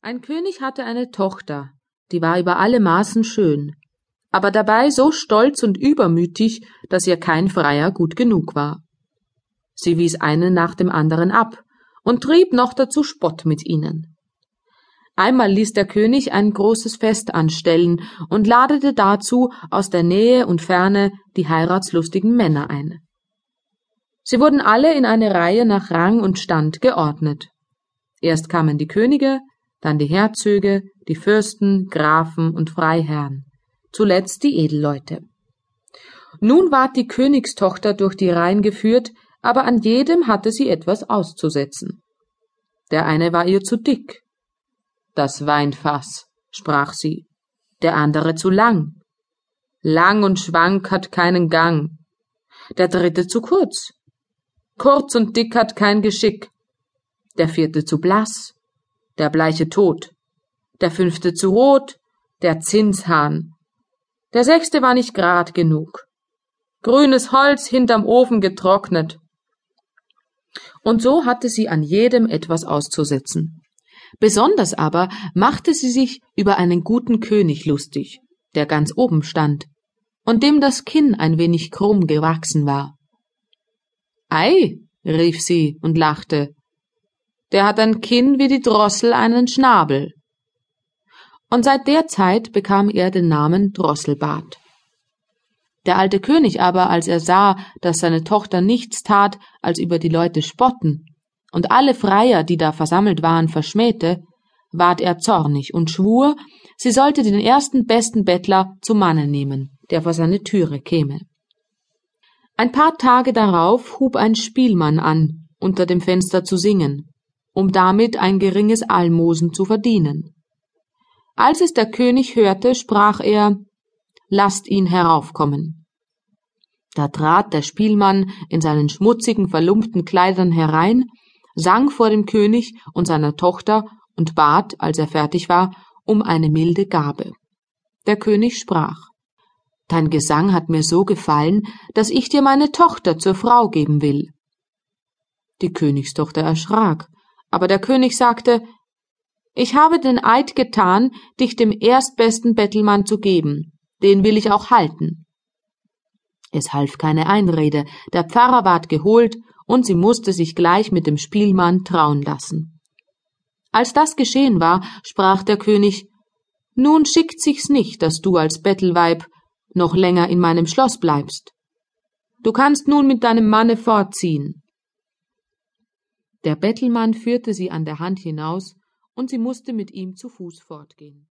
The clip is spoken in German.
Ein König hatte eine Tochter, die war über alle Maßen schön, aber dabei so stolz und übermütig, dass ihr kein Freier gut genug war. Sie wies einen nach dem anderen ab und trieb noch dazu Spott mit ihnen. Einmal ließ der König ein großes Fest anstellen und ladete dazu aus der Nähe und Ferne die heiratslustigen Männer ein. Sie wurden alle in eine Reihe nach Rang und Stand geordnet. Erst kamen die Könige, dann die Herzöge, die Fürsten, Grafen und Freiherren, zuletzt die Edelleute. Nun ward die Königstochter durch die Reihen geführt, aber an jedem hatte sie etwas auszusetzen. Der eine war ihr zu dick. Das Weinfass, sprach sie, der andere zu lang. Lang und schwank hat keinen Gang. Der dritte zu kurz. Kurz und dick hat kein Geschick. Der vierte zu blass der bleiche Tod, der fünfte zu rot, der Zinshahn. Der sechste war nicht grad genug. Grünes Holz hinterm Ofen getrocknet. Und so hatte sie an jedem etwas auszusetzen. Besonders aber machte sie sich über einen guten König lustig, der ganz oben stand und dem das Kinn ein wenig krumm gewachsen war. Ei, rief sie und lachte, der hat ein Kinn wie die Drossel einen Schnabel. Und seit der Zeit bekam er den Namen Drosselbart. Der alte König aber, als er sah, dass seine Tochter nichts tat, als über die Leute spotten, und alle Freier, die da versammelt waren, verschmähte, ward er zornig und schwur, sie sollte den ersten besten Bettler zum Manne nehmen, der vor seine Türe käme. Ein paar Tage darauf hub ein Spielmann an, unter dem Fenster zu singen, um damit ein geringes Almosen zu verdienen. Als es der König hörte, sprach er Lasst ihn heraufkommen. Da trat der Spielmann in seinen schmutzigen, verlumpten Kleidern herein, sang vor dem König und seiner Tochter und bat, als er fertig war, um eine milde Gabe. Der König sprach Dein Gesang hat mir so gefallen, dass ich dir meine Tochter zur Frau geben will. Die Königstochter erschrak aber der König sagte Ich habe den Eid getan, dich dem erstbesten Bettelmann zu geben, den will ich auch halten. Es half keine Einrede, der Pfarrer ward geholt, und sie musste sich gleich mit dem Spielmann trauen lassen. Als das geschehen war, sprach der König Nun schickt sich's nicht, dass du als Bettelweib noch länger in meinem Schloss bleibst. Du kannst nun mit deinem Manne fortziehen. Der Bettelmann führte sie an der Hand hinaus, und sie musste mit ihm zu Fuß fortgehen.